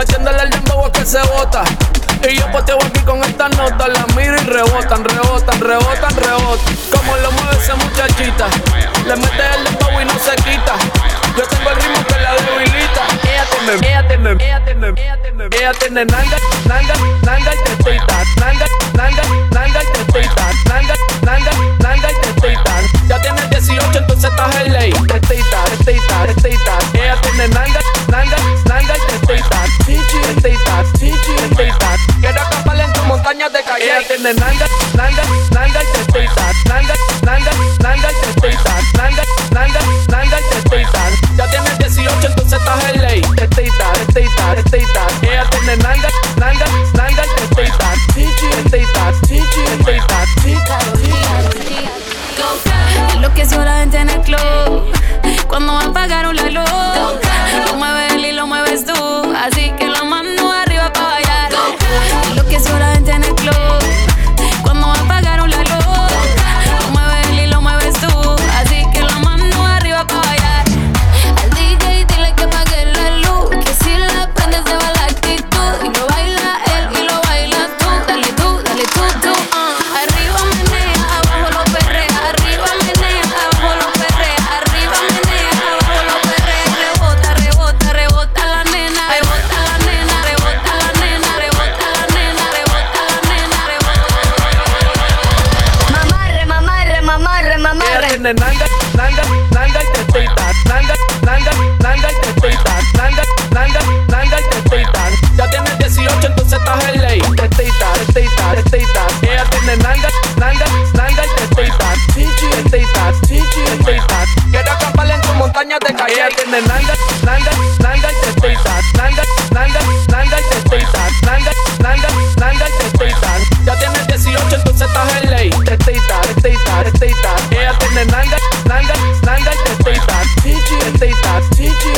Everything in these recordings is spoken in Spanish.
metiéndole el dembow a que se bota. Y yo poteo aquí con esta nota, la miro y rebotan, rebotan, rebotan, rebotan. Como lo mueve esa muchachita, le mete el ella tiene, ella tiene, ella tiene nanga, nanga, nanga y tetita, nanga, nanga, nanga y tetita, nanga, nanga, nanga y tetita. Ya tiene 18, entonces estás en ley. Tetita, tetita, tetita. Ella tiene nanga, nanga, nanga y tetita. Chichi, tetita, chichi, tetita. Quiero acamparle en tu montaña de calle. Ella tiene nanga, nanga, nanga y Enloqueció la gente en el club Cuando apagaron la luz tiene nanga, nanga, nanga y tetita. Nanga, nanga, nanga y tetita. Nanga, nanga, nanga y tetita. Ya tiene 18, entonces estás en ley. Tetita, tetita, tetita. Ella tiene nanga, nanga, nanga y tetita. Chichi, tetita, chichi, tetita. Quiero acamparle en tu montaña de calle. Ella tiene nanga, nanga,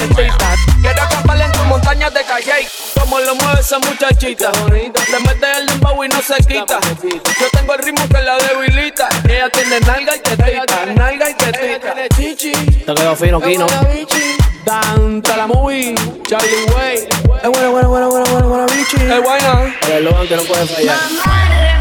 tetita. Quiero acamparle en tu montaña de calle. Como lo mueve esa muchachita. Le mete el dembow y no se quita. Yo tengo el ritmo que la debilita. Ella tiene nalga y tetita. Nalga y tetita. Chichi. Te quedó fino, Kino. Dante la movie. Charlie Way. Es bueno, bueno, bueno, bueno, bueno, bueno, bichi. El guayna. El eslogan que no puede fallar.